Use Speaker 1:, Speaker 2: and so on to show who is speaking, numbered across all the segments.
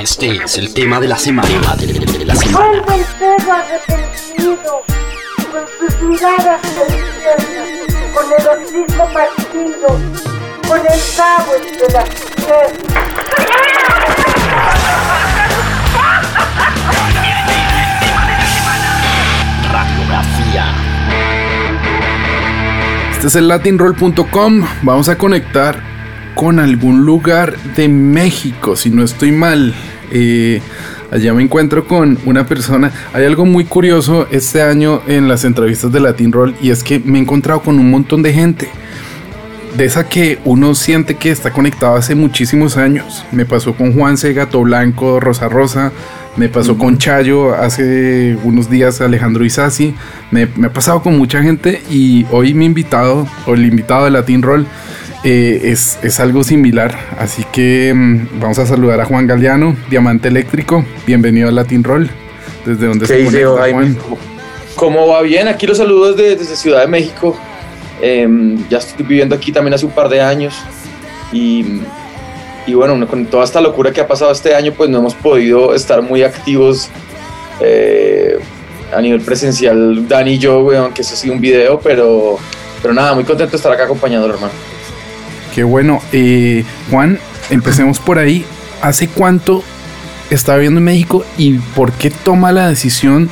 Speaker 1: Este es el tema de la semana. De la semana.
Speaker 2: Vuelve el perro arrepentido, con sus miradas con el hocico partido, con el cabo entre las.
Speaker 1: Radiografía.
Speaker 3: Este es el latinroll.com. Vamos a conectar con algún lugar de México, si no estoy mal. Eh, allá me encuentro con una persona. Hay algo muy curioso este año en las entrevistas de Latin Roll y es que me he encontrado con un montón de gente. De esa que uno siente que está conectado hace muchísimos años. Me pasó con Juanse, Gato Blanco, Rosa Rosa. Me pasó con Chayo hace unos días Alejandro Isasi. Me, me ha pasado con mucha gente y hoy mi invitado, o el invitado de Latin Roll, eh, es, es algo similar. Así que mm, vamos a saludar a Juan Galeano, Diamante Eléctrico. Bienvenido a Latin Roll. Desde donde
Speaker 4: ¿Qué
Speaker 3: se
Speaker 4: dice
Speaker 3: conecta? Juan.
Speaker 4: ¿Cómo va bien? Aquí los saludos desde, desde Ciudad de México. Em, ya estoy viviendo aquí también hace un par de años. Y, y bueno, con toda esta locura que ha pasado este año, pues no hemos podido estar muy activos eh, a nivel presencial, Dani y yo, weón, aunque eso ha sido un video, pero, pero nada, muy contento de estar acá acompañándolo, hermano.
Speaker 3: Qué bueno. Eh, Juan, empecemos por ahí. ¿Hace cuánto está viviendo en México y por qué toma la decisión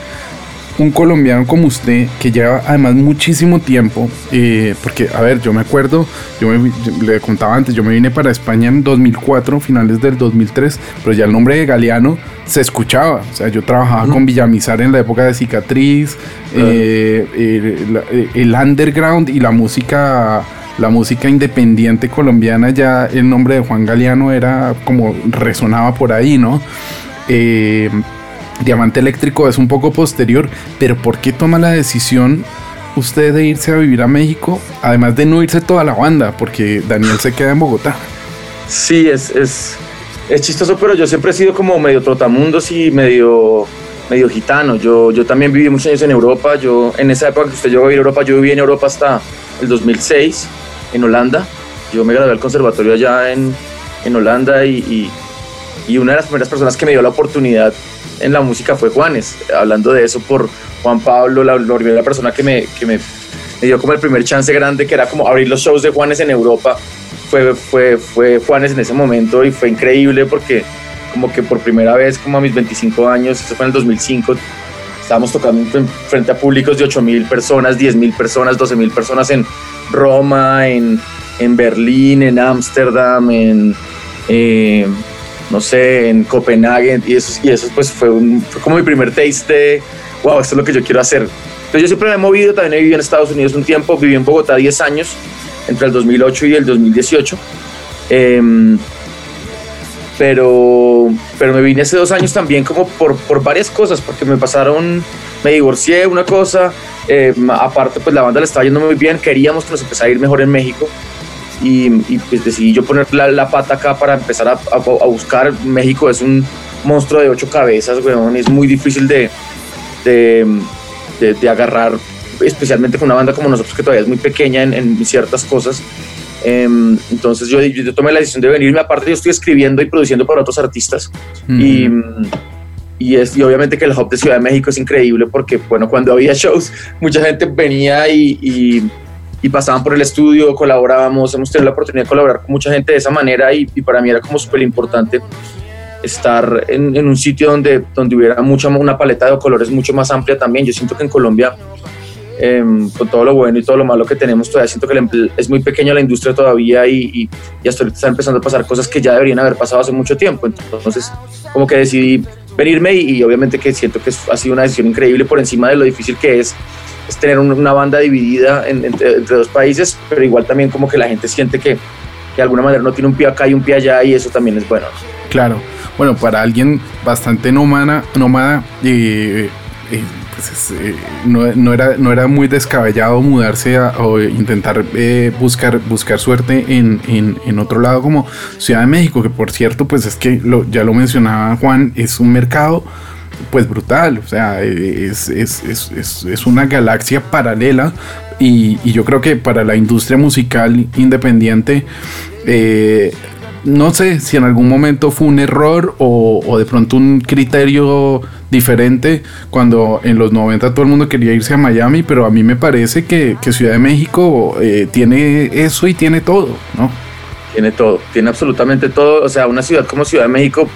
Speaker 3: un colombiano como usted, que lleva además muchísimo tiempo? eh, porque, a ver, yo me acuerdo, yo, me yo le contaba antes, yo me vine para España en 2004, finales del 2003, pero ya el nombre de Galeano se escuchaba. O sea, yo trabajaba con Villamizar en la época de Cicatriz, eh, el underground y la música la música independiente colombiana ya el nombre de Juan Galeano era como resonaba por ahí, ¿no? Eh, Diamante Eléctrico es un poco posterior, pero ¿por qué toma la decisión usted de irse a vivir a México? Además de no irse toda la banda, porque Daniel se queda en Bogotá.
Speaker 4: Sí, es, es, es chistoso, pero yo siempre he sido como medio trotamundos y medio, medio gitano. Yo, yo también viví muchos años en Europa. Yo, en esa época que usted llegó a vivir a Europa, yo viví en Europa hasta el 2006, en Holanda. Yo me gradué al conservatorio allá en, en Holanda y, y, y una de las primeras personas que me dio la oportunidad en la música fue Juanes. Hablando de eso por Juan Pablo, la, la primera persona que me, que me, me dio como el primer chance grande, que era como abrir los shows de Juanes en Europa fue, fue, fue Juanes en ese momento y fue increíble porque como que por primera vez, como a mis 25 años, eso fue en el 2005, estábamos tocando en- frente a públicos de 8 mil personas, 10 mil personas, 12 mil personas en Roma, en, en Berlín, en Ámsterdam, en, eh, no sé, en Copenhague, y eso, y eso pues fue, un- fue como mi primer taste wow, esto es lo que yo quiero hacer. Entonces yo siempre me he movido, también he vivido en Estados Unidos un tiempo, viví en Bogotá 10 años, entre el 2008 y el 2018. Em, pero, pero me vine hace dos años también como por, por varias cosas, porque me pasaron, me divorcié, una cosa, eh, aparte pues la banda le estaba yendo muy bien, queríamos que nos empezara a ir mejor en México y, y, pues decidí yo poner la, la pata acá para empezar a, a- a buscar. México es un monstruo de ocho cabezas, weón, es muy difícil de, de, de- de agarrar, especialmente con una banda como nosotros que todavía es muy pequeña en, en ciertas cosas. Em, entonces yo, yo tomé la decisión de venirme, aparte yo estoy escribiendo y produciendo para otros artistas y, y, es, y obviamente que el hub de Ciudad de México es increíble porque, bueno, cuando había shows, mucha gente venía y, y, pasaban por el estudio, colaborábamos, hemos tenido la oportunidad de colaborar con mucha gente de esa manera y, para mí era como súper importante estar en, un sitio donde, donde hubiera mucha, una paleta de colores mucho más amplia también. Yo siento que en Colombia, em, con todo lo bueno y todo lo malo que tenemos, todavía siento que es muy pequeña la industria todavía y, y, y hasta ahorita están empezando a pasar cosas que ya deberían haber pasado hace mucho tiempo. Entonces, como que decidí venirme y, obviamente que siento que ha sido una decisión increíble por encima de lo difícil que es, es tener un- una banda dividida en- entre, entre dos países, pero igual también como que la gente siente que, de alguna manera no tiene un pie acá y un pie allá y eso también es bueno.
Speaker 3: Claro. Bueno, para alguien bastante nómada, nómada eh, eh, eh, no, no era, no era muy descabellado mudarse o intentar eh, buscar, buscar suerte en, en- en otro lado como Ciudad de México, que por cierto, pues es que ya lo mencionaba Juan, es un mercado pues brutal, o sea, es, es, es, es, es una galaxia paralela y, y yo creo que para la industria musical independiente, eh, no sé si en algún momento fue un error o, de pronto un criterio diferente cuando en los 90 todo el mundo quería irse a Miami, pero a mí me parece que, que Ciudad de México eh, tiene eso y tiene todo, ¿no?
Speaker 4: Tiene todo, tiene absolutamente todo. O sea, una ciudad como Ciudad de México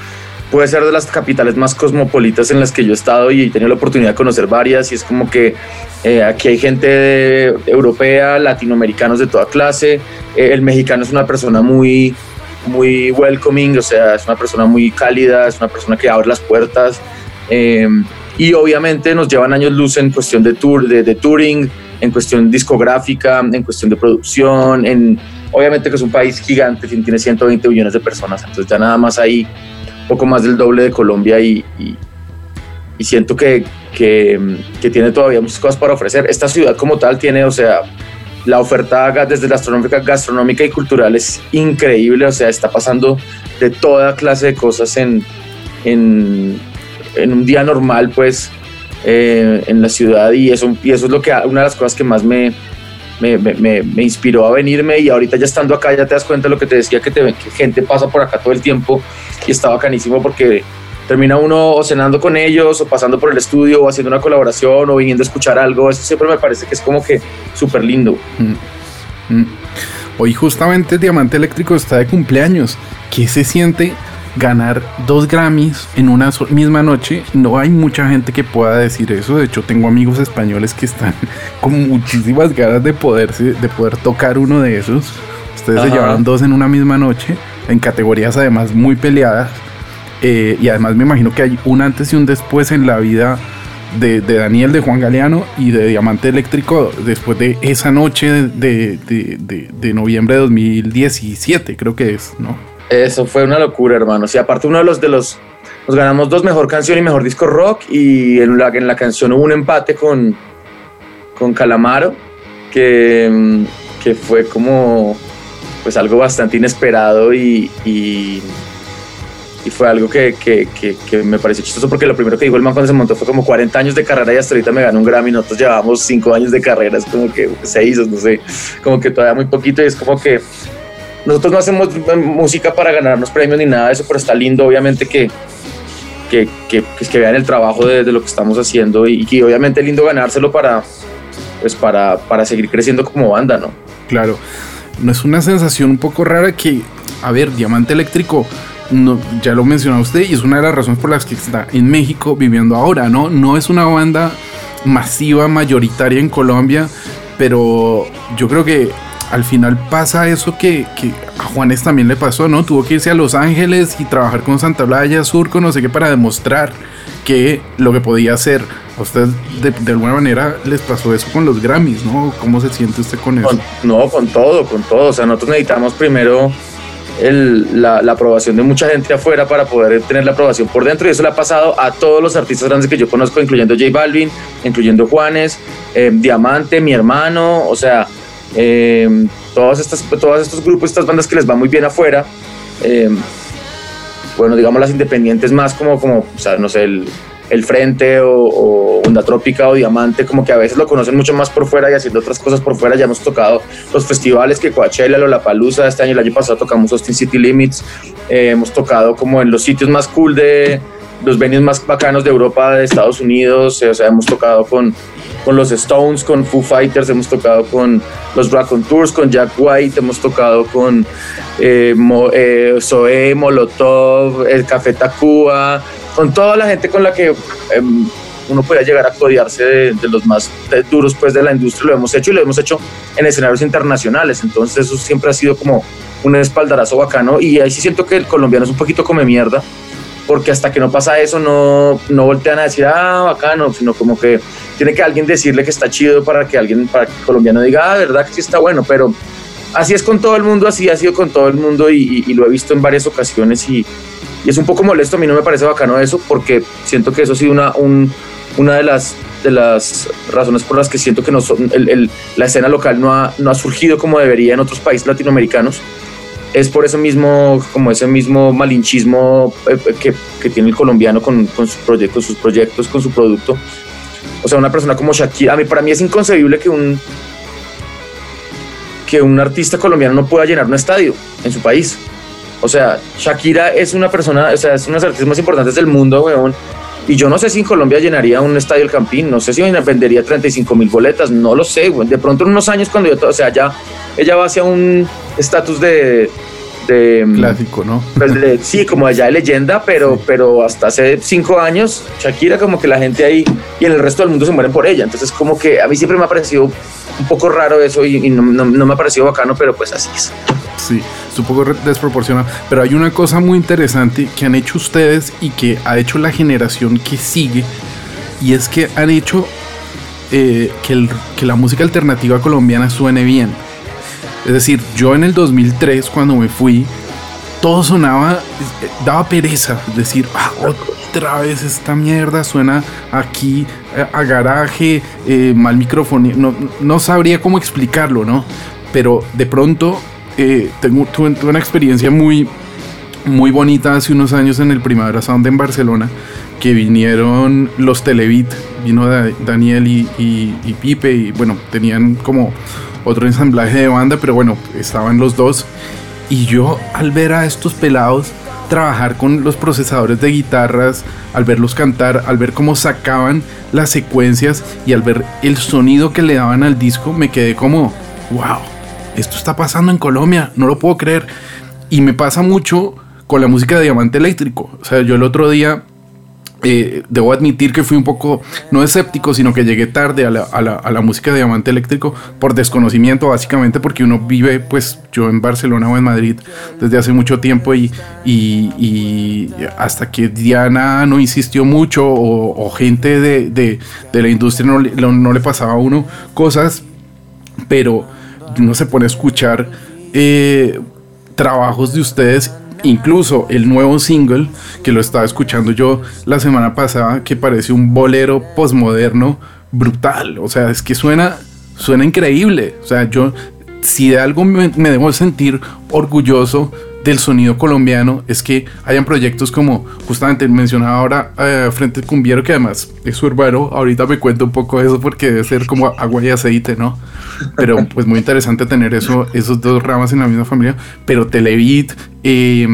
Speaker 4: puede ser de las capitales más cosmopolitas en las que yo he estado y he tenido la oportunidad de conocer varias y es como que eh, aquí hay gente europea, latinoamericanos de toda clase, eh, el mexicano es una persona muy, muy welcoming, o sea, es una persona muy cálida, es una persona que abre las puertas eh, y obviamente nos llevan años luz en cuestión de, tour, de, de touring, en cuestión discográfica, en cuestión de producción, en, obviamente que es un país gigante, tiene 120 millones de personas, entonces ya nada más ahí poco más del doble de Colombia y, y, y siento que, que, que, tiene todavía muchas cosas para ofrecer. Esta ciudad como tal tiene, o sea, la oferta desde la astronómica, gastronómica y cultural es increíble, o sea, está pasando de toda clase de cosas en, en, en un día normal, pues, eh, en la ciudad y eso, y eso es lo que, una de las cosas que más me, me, me, me, inspiró a venirme y ahorita ya estando acá ya te das cuenta de lo que te decía, que, te, que gente pasa por acá todo el tiempo y está bacanísimo porque termina uno o cenando con ellos o pasando por el estudio o haciendo una colaboración o viniendo a escuchar algo, eso siempre me parece que es como que súper lindo.
Speaker 3: Mm. Mm. Hoy justamente Diamante Eléctrico está de cumpleaños. ¿Qué se siente ganar dos Grammys en una misma noche? No hay mucha gente que pueda decir eso. De hecho, tengo amigos españoles que están con muchísimas ganas de, poderse, de poder tocar uno de esos. Ustedes Ajá. se llevaron dos en una misma noche en categorías además muy peleadas. Eh, y además me imagino que hay un antes y un después en la vida de, Daniel, de Juan Galeano y de Diamante Eléctrico después de esa noche de, de, de, noviembre de 2017, creo que es, ¿no?
Speaker 4: Eso fue una locura, hermano. Sí, aparte uno de los de los nos ganamos dos mejor canción y mejor disco rock y en la, en la canción hubo un empate con, con Calamaro que, que fue como pues algo bastante inesperado y, y fue algo que, que, que, que, me pareció chistoso porque lo primero que dijo el man cuando se montó fue como 40 años de carrera y hasta ahorita me ganó un Grammy, nosotros llevamos 5 años de carrera, es como que 6, no sé, como que todavía muy poquito y es como que nosotros no hacemos música para ganarnos premios ni nada de eso, pero está lindo obviamente que, que, que, pues, que vean el trabajo de, de, lo que estamos haciendo y, y obviamente lindo ganárselo para, pues para, para seguir creciendo como banda, ¿no?
Speaker 3: Claro no es una sensación un poco rara que, a ver, Diamante Eléctrico, no, ya lo mencionó usted y es una de las razones por las que está en México viviendo ahora, ¿no? No es una banda masiva, mayoritaria en Colombia, pero yo creo que al final pasa eso que, que, a Juanes también le pasó, ¿no? Tuvo que irse a Los Ángeles y trabajar con Santa Blaya, Surco, no sé qué, para demostrar que lo que podía hacer. A usted de, alguna manera les pasó eso con los Grammys, ¿no? ¿Cómo se siente usted con eso?
Speaker 4: No, con todo, con todo. O sea, nosotros necesitamos primero la, aprobación de mucha gente afuera para poder tener la aprobación por dentro. Y eso le ha pasado a todos los artistas grandes que yo conozco, incluyendo J Balvin, incluyendo Juanes, eh, Diamante, mi hermano, o sea, eh, todas estas, todos estos grupos, estas bandas que les va muy bien afuera. Eh, bueno, digamos las independientes más como, como o sea, no sé, el, el Frente o, Onda Trópica o Diamante, como que a veces lo conocen mucho más por fuera y haciendo otras cosas por fuera. Ya hemos tocado los festivales que Coachella, Lollapalooza, este año, el año pasado tocamos Austin City Limits, eh, hemos tocado como en los sitios más cool de los venues más bacanos de Europa, de Estados Unidos, eh, o sea, hemos tocado con, con los Stones, con Foo Fighters, hemos tocado con los Rock on Tours, con Jack White, hemos tocado con eh, eh, Zoé, Molotov, el Café Tacuba, con toda la gente con la que eh, uno pueda llegar a codearse de, de los más duros pues de la industria, lo hemos hecho y lo hemos hecho en escenarios internacionales, entonces eso siempre ha sido como un espaldarazo bacano y ahí sí siento que el colombiano es un poquito come mierda, porque hasta que no pasa eso no, no voltean a decir, ah, bacano, sino como que tiene que alguien decirle que está chido para que alguien, para que colombiano diga, ah, verdad que sí está bueno, pero así es con todo el mundo, así ha sido con todo el mundo y, y, y lo he visto en varias ocasiones y, y, es un poco molesto, a mí no me parece bacano eso porque siento que eso ha sido una, un, una de las de las razones por las que siento que no son, la escena local no ha, no ha surgido como debería en otros países latinoamericanos es por eso mismo, como ese mismo malinchismo eh, que, que tiene el colombiano con, con, sus proyectos, sus proyectos, con su producto. O sea, una persona como Shakira, a mí, para mí es inconcebible que un, que un artista colombiano no pueda llenar un estadio en su país. O sea, Shakira es una persona, o sea, es una de las artistas más importantes del mundo, weón. Y yo no sé si en Colombia llenaría un estadio El Campín, no sé si vendería 35 mil boletas, no lo sé, weón. De pronto en unos años cuando yo, o sea, ya ella va hacia un estatus de, de
Speaker 3: clásico, ¿no?
Speaker 4: Pues de, sí, como allá de leyenda, pero, pero hasta hace cinco años, Shakira como que la gente ahí y en el resto del mundo se mueren por ella. Entonces como que a mí siempre me ha parecido un poco raro eso y, y no, no, no, me ha parecido bacano, pero pues así es.
Speaker 3: Sí, es un poco desproporcionado. Pero hay una cosa muy interesante que han hecho ustedes y que ha hecho la generación que sigue, y es que han hecho eh, que, el, que la música alternativa colombiana suene bien. Es decir, yo en el 2003, cuando me fui, todo sonaba, daba pereza. Decir, ah, otra vez esta mierda suena aquí eh, a garaje, eh, mal micrófono. No, no sabría cómo explicarlo, ¿no? Pero de pronto eh, tengo, tuve, una experiencia muy, muy bonita hace unos años en el Primavera Sound en Barcelona, que vinieron los Televit, vino Daniel y, y, y Pipe, y bueno, tenían como otro ensamblaje de banda, pero bueno, estaban los dos. Y yo al ver a estos pelados trabajar con los procesadores de guitarras, al verlos cantar, al ver cómo sacaban las secuencias y al ver el sonido que le daban al disco, me quedé como, wow, esto está pasando en Colombia, no lo puedo creer. Y me pasa mucho con la música de Diamante Eléctrico. O sea, yo el otro día eh, debo admitir que fui un poco, no escéptico, sino que llegué tarde a la, a, la, a la, música de Diamante Eléctrico por desconocimiento, básicamente porque uno vive, pues yo en Barcelona o en Madrid desde hace mucho tiempo y, y, y hasta que Diana no insistió mucho o, o gente de, de, de, la industria no, no, le pasaba a uno cosas, pero uno se pone a escuchar eh, trabajos de ustedes incluso el nuevo single que lo estaba escuchando yo la semana pasada que parece un bolero postmoderno brutal. O sea es que suena suena increíble. O sea yo si de algo me debo sentir orgulloso del sonido colombiano es que hayan proyectos como justamente mencionaba ahora eh, Frente Cumbiero que además es urbano. Ahorita me cuento un poco eso porque debe ser como agua y aceite no pero pues muy interesante tener eso esos dos ramas en la misma familia. Pero Televit eh,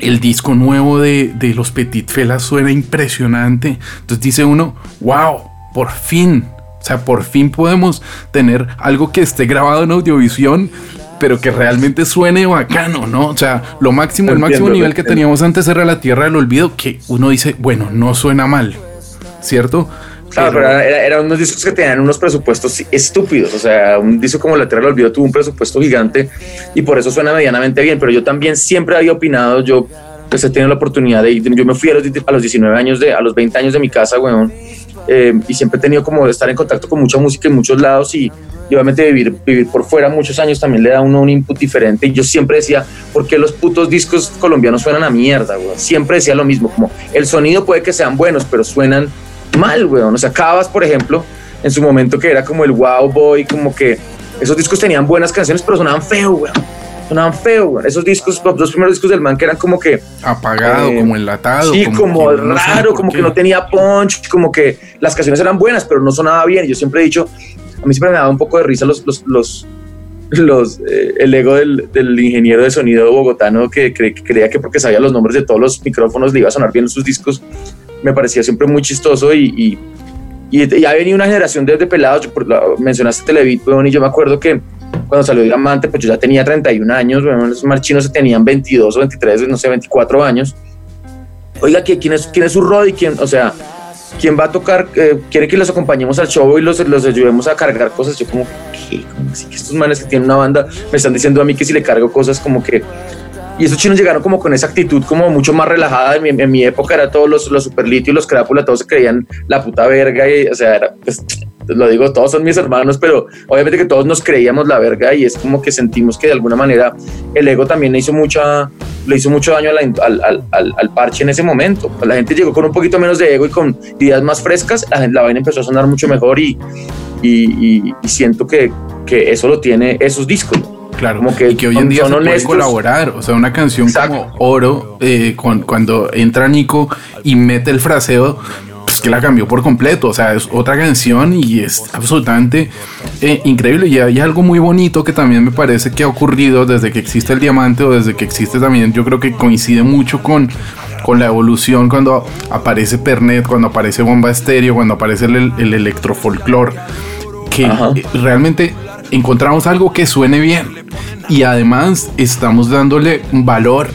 Speaker 3: el disco nuevo de, de los Petit Felas suena impresionante. Entonces dice uno wow por fin o sea, por fin podemos tener algo que esté grabado en audiovisión, pero que realmente suene bacano, ¿no? O sea, lo máximo, el máximo nivel que teníamos antes era la Tierra del Olvido, que uno dice, bueno, no suena mal, ¿cierto?
Speaker 4: Claro, pero, pero eran era unos discos que tenían unos presupuestos estúpidos. O sea, un disco como La Tierra del Olvido tuvo un presupuesto gigante y por eso suena medianamente bien. Pero yo también siempre había opinado, yo pues he tenido la oportunidad de ir, yo me fui a los, a los 19 años, de, a los 20 años de mi casa, weón. Eh, y siempre he tenido como estar en contacto con mucha música en muchos lados y, y, obviamente vivir, vivir por fuera muchos años también le da a uno un input diferente y yo siempre decía, ¿por qué los putos discos colombianos suenan a mierda? Weón? Siempre decía lo mismo, como el sonido puede que sean buenos, pero suenan mal, weón. O sea, Cabas, por ejemplo, en su momento que era como el wow boy, como que esos discos tenían buenas canciones, pero sonaban feo, weón sonaban feo. Esos discos, los dos primeros discos del man que eran como que...
Speaker 3: Apagado, eh, como enlatado.
Speaker 4: Sí, como, como raro, no como que no tenía punch, como que las canciones eran buenas, pero no sonaba bien. Yo siempre he dicho, a mí siempre me daba un poco de risa los... los, los los, eh, el ego del, del, ingeniero de sonido bogotano que, cre, que, creía que porque sabía los nombres de todos los micrófonos le iba a sonar bien sus discos, me parecía siempre muy chistoso y, y, y, y ha venido una generación de, de pelados, mencionaste Televit, y yo me acuerdo que cuando salió Diamante, pues yo ya tenía 31 años, bueno, los marchinos tenían 22 o 23, no sé, 24 años. Oiga, ¿quién es, quién es su Roddy? ¿Quién, o sea, ¿quién va a tocar? Eh, ¿Quiere que los acompañemos al show y los, los ayudemos a cargar cosas? Yo como, ¿qué? ¿Cómo así que estos manes que tienen una banda me están diciendo a mí que si le cargo cosas como que... Y esos chinos llegaron como con esa actitud como mucho más relajada. En mi, en mi época era todos los, los superlitio y los crápula, todos se creían la puta verga y, o sea, era, pues, lo digo, todos son mis hermanos, pero obviamente que todos nos creíamos la verga y es como que sentimos que de alguna manera el ego también le hizo, mucha, le hizo mucho daño al, al, al, al, parche en ese momento. Pues la gente llegó con un poquito menos de ego y con ideas más frescas, la, la vaina empezó a sonar mucho mejor y, y, y, y siento que, que, eso lo tiene esos discos.
Speaker 3: Claro, como que, y que hoy en día se puede colaborar, o sea, una canción Exacto. como Oro, eh, con, cuando entra Nico y mete el fraseo, que la cambió por completo. O sea, es otra canción y es absolutamente eh, increíble. Y hay algo muy bonito que también me parece que ha ocurrido desde que existe el diamante o desde que existe también. Yo creo que coincide mucho con, con la evolución cuando aparece Pernet, cuando aparece Bomba Estéreo, cuando aparece el, el electrofolclor. Que realmente encontramos algo que suene bien y además estamos dándole valor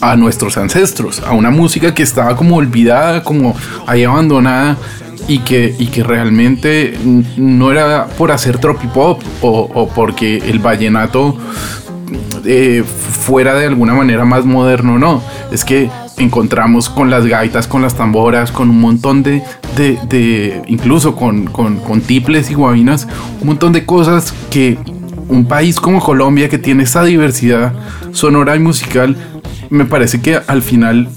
Speaker 3: a nuestros ancestros, a una música que estaba como olvidada, como ahí abandonada y que, y que realmente no era por hacer tropipop o, o porque el vallenato eh, fuera de alguna manera más moderno, no, es que encontramos con las gaitas, con las tamboras, con un montón de, de, incluso con, con, con tiples y guabinas, un montón de cosas que un país como Colombia que tiene esa diversidad sonora y musical me parece que al final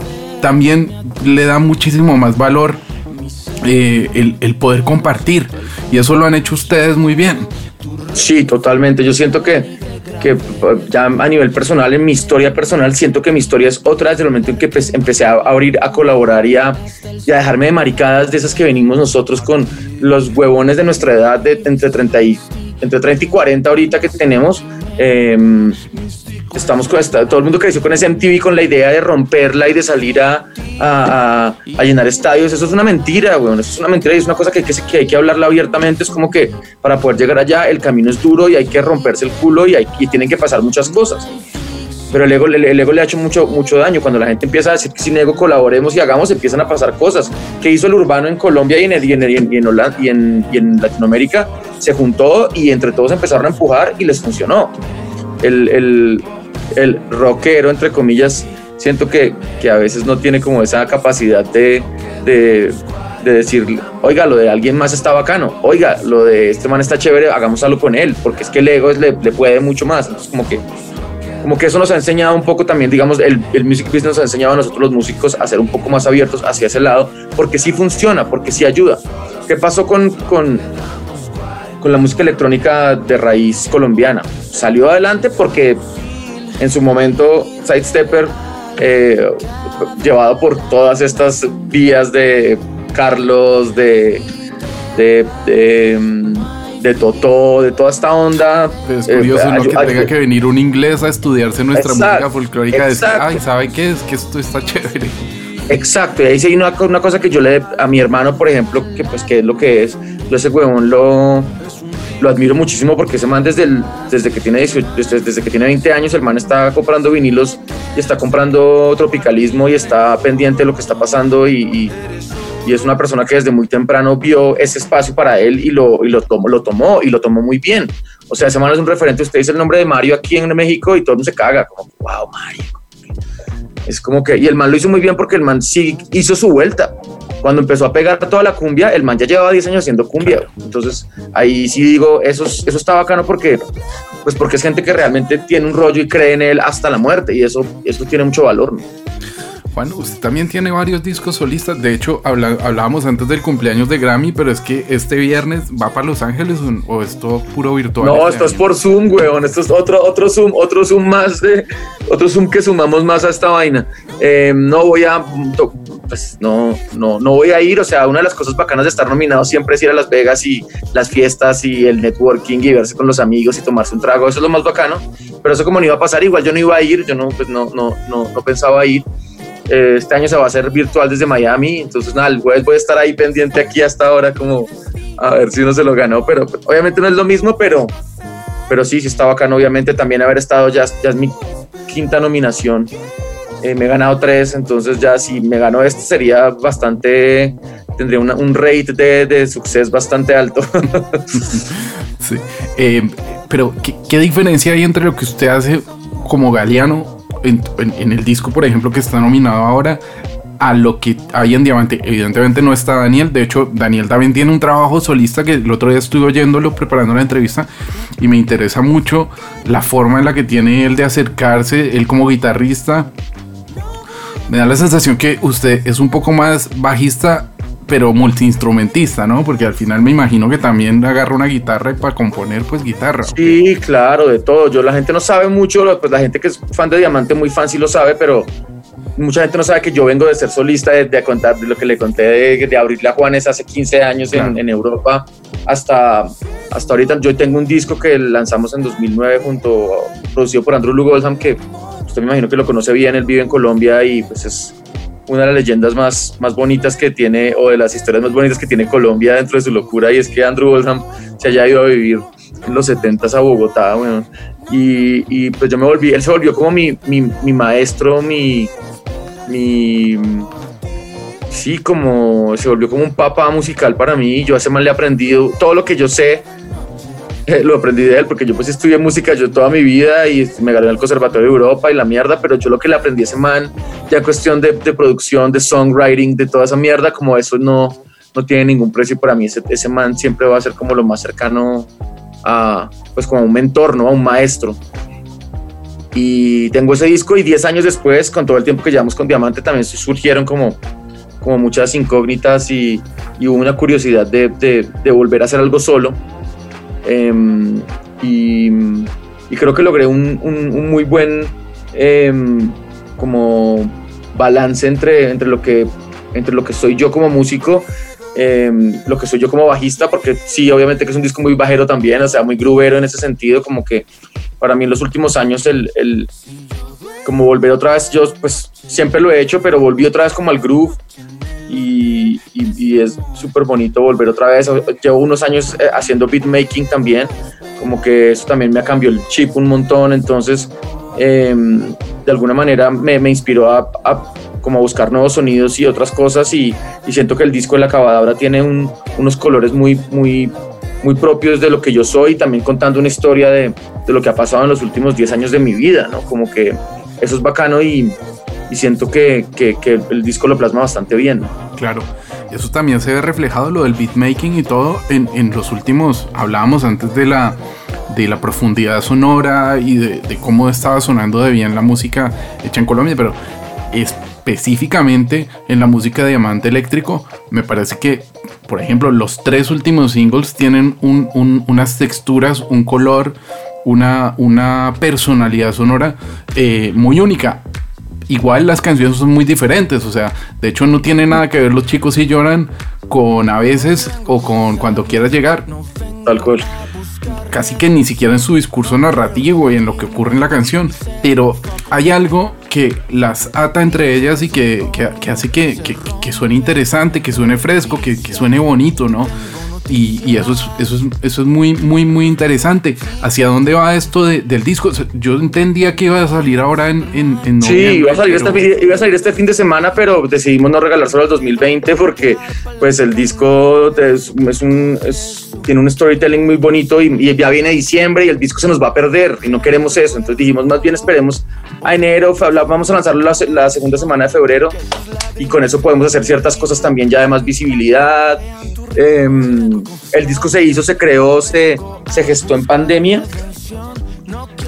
Speaker 3: también le da muchísimo más valor eh, el, poder compartir. Y eso lo han hecho ustedes muy bien.
Speaker 4: Sí, totalmente. Yo siento que, que ya a nivel personal, en mi historia personal, siento que mi historia es otra desde el momento en que empecé a abrir, a colaborar y a, dejarme de maricadas de esas que venimos nosotros con los huevones de nuestra edad, de entre 30 y, entre 30 y 40 ahorita que tenemos. Eh, estamos con todo el mundo creció con ese MTV con la idea de romperla y de salir a, a, a, llenar estadios. Eso es una mentira, weón. Eso es una mentira y es una cosa que hay que, que hay que hablarla abiertamente. Es como que para poder llegar allá el camino es duro y hay que romperse el culo y, hay, y tienen que pasar muchas cosas. Pero el ego, el, ego le ha hecho mucho, mucho daño. Cuando la gente empieza a decir que sin ego colaboremos y hagamos, empiezan a pasar cosas. ¿Qué hizo el urbano en Colombia y en, y en, y en Latinoamérica? Se juntó y entre todos empezaron a empujar y les funcionó. El, el, el rockero, entre comillas, siento que, que, a veces no tiene como esa capacidad de, de, de, decir, oiga, lo de alguien más está bacano, oiga, lo de este man está chévere, hagamos algo con él, porque es que el ego es, le, le, puede mucho más. Entonces, como que, como que eso nos ha enseñado un poco también, digamos, el, el music business nos ha enseñado a nosotros los músicos a ser un poco más abiertos hacia ese lado, porque sí funciona, porque sí ayuda. ¿Qué pasó con, con, con la música electrónica de raíz colombiana? Salió adelante porque en su momento Sidestepper, eh, llevado por todas estas vías de Carlos, de, de, de, de Totó, de toda esta onda.
Speaker 3: es curioso eh, que tenga que venir un inglés a estudiarse nuestra música folclórica decir, ay, ¿sabe qué? Es que esto está chévere.
Speaker 4: Exacto, y ahí sí una, una, cosa que yo le a mi hermano, por ejemplo, que pues que es lo que es, ese huevón lo, lo admiro muchísimo porque ese man desde, desde, que tiene desde, desde, que tiene 20 años, el man está comprando vinilos y está comprando tropicalismo y está pendiente de lo que está pasando y, y, y es una persona que desde muy temprano vio ese espacio para él y lo, y lo, tomó, lo tomó y lo tomó muy bien. O sea, ese man es un referente. Usted dice el nombre de Mario aquí en México y todo el mundo se caga, como, wow, Mario. Es como que, y el man lo hizo muy bien porque el man sí hizo su vuelta cuando empezó a pegar toda la cumbia, el man ya llevaba 10 años haciendo cumbia. Entonces, ahí sí digo, eso, eso está bacano porque, pues porque es gente que realmente tiene un rollo y cree en él hasta la muerte y eso, eso tiene mucho valor. ¿no?
Speaker 3: Juan, usted también tiene varios discos solistas. De hecho, habla, hablábamos antes del cumpleaños de Grammy, pero es que este viernes va para Los Ángeles o, o es todo puro virtual.
Speaker 4: No, esto es por Zoom, weón. Esto es otro, otro Zoom, otro Zoom más de, otro Zoom que sumamos más a esta vaina. Eh, no voy a, pues no, no, no voy a ir. O sea, una de las cosas bacanas de estar nominado siempre es ir a Las Vegas y las fiestas y el networking y verse con los amigos y tomarse un trago. Eso es lo más bacano. Pero eso como no iba a pasar, igual yo no iba a ir, yo no, pues no, no, no, no pensaba ir. Eh, este año se va a hacer virtual desde Miami, entonces nada, el jueves voy a estar ahí pendiente aquí hasta ahora como a ver si uno se lo ganó, pero obviamente no es lo mismo, pero, pero sí, sí está bacano, obviamente también haber estado, ya, ya es mi quinta nominación, eh, me he ganado tres, entonces ya si me ganó este sería bastante, tendría una, un rate de, de suceso bastante alto.
Speaker 3: sí, eh, pero ¿qué, ¿qué diferencia hay entre lo que usted hace como Galeano en, el disco, por ejemplo, que está nominado ahora, a lo que hay en Diamante. Evidentemente no está Daniel, de hecho Daniel también tiene un trabajo solista que el otro día estuve oyéndolo preparando la entrevista y me interesa mucho la forma en la que tiene él de acercarse, él como guitarrista. Me da la sensación que usted es un poco más bajista pero multiinstrumentista, ¿no? Porque al final me imagino que también agarra una guitarra y para componer, pues guitarra.
Speaker 4: Sí, claro, de todo. Yo, la gente no sabe mucho, pues la gente que es fan de Diamante, muy fan, sí lo sabe, pero, mucha gente no sabe que yo vengo de ser solista, de, contar de lo que le conté de, de abrirle a Juanes hace 15 años en, en, Europa hasta, hasta ahorita. Yo tengo un disco que lanzamos en 2009 junto, producido por Andrew Lugoldham, que usted me imagino que lo conoce bien, él vive en Colombia y pues es una de las leyendas más, más bonitas que tiene, o de las historias más bonitas que tiene Colombia dentro de su locura, y es que Andrew Oldham se haya ido a vivir en los 70 a Bogotá, bueno, y, y, pues yo me volví, él se volvió como mi, mi, mi maestro, mi, mi, sí, como, se volvió como un papá musical para mí, yo hace mal le he aprendido todo lo que yo sé, lo aprendí de él porque yo pues estudié música yo toda mi vida y me gané el Conservatorio de Europa y la mierda, pero yo lo que le aprendí a ese man, ya cuestión de, producción, de songwriting, de toda esa mierda, como eso no, no tiene ningún precio para mí, ese, ese man siempre va a ser como lo más cercano a, pues como un mentor, ¿no? A un maestro. Y tengo ese disco y 10 años después, con todo el tiempo que llevamos con Diamante, también surgieron como, como muchas incógnitas y, y una curiosidad de, de, de volver a hacer algo solo eh, y, creo que logré un, muy buen eh, como balance entre, entre, lo que, entre lo que soy yo como músico, eh, lo que soy yo como bajista, porque sí, obviamente que es un disco muy bajero también, o sea, muy grubero en ese sentido, como que para mí en los últimos años el, el como volver otra vez, yo pues siempre lo he hecho, pero volví otra vez como al groove y, y, y es súper bonito volver otra vez. Llevo unos años eh, haciendo beatmaking también, como que eso también me ha cambiado el chip un montón, entonces eh, de alguna manera me, me inspiró a, a, como a buscar nuevos sonidos y otras cosas y, y siento que el disco de la acabadabra tiene un, unos colores muy, muy, muy propios de lo que yo soy, también contando una historia de, de lo que ha pasado en los últimos 10 años de mi vida, ¿no? Como que eso es bacano y, y siento que, que, que, el disco lo plasma bastante bien.
Speaker 3: Claro, eso también se ve reflejado lo del beatmaking y todo en, en los últimos, hablábamos antes de la, de la profundidad sonora y de, de, cómo estaba sonando de bien la música hecha en Colombia, pero específicamente en la música de Diamante Eléctrico, me parece que, por ejemplo, los tres últimos singles tienen un, un, unas texturas, un color, una, una personalidad sonora eh, muy única igual las canciones son muy diferentes, o sea, de hecho no tiene nada que ver los chicos si lloran con a veces o con cuando quieras llegar.
Speaker 4: Tal cual.
Speaker 3: Casi que ni siquiera en su discurso narrativo y en lo que ocurre en la canción. Pero hay algo que las ata entre ellas y que, que, que hace que, que, suene interesante, que suene fresco, que, suene bonito, ¿no? Y, y, eso, es, eso, es, eso es muy, muy, muy interesante. ¿Hacia dónde va esto de, del disco? Yo entendía que iba a salir ahora en, en, en
Speaker 4: Sí, iba a, salir pero... este, iba a salir este fin de semana, pero decidimos no regalar solo el 2020 porque pues el disco es, es un, tiene un storytelling muy bonito y, y, ya viene diciembre y el disco se nos va a perder y no queremos eso. Entonces dijimos, más bien esperemos a enero, vamos a lanzarlo la, la segunda semana de febrero y con eso podemos hacer ciertas cosas también ya de más visibilidad. Eh, el disco se hizo, se creó, se, se gestó en pandemia,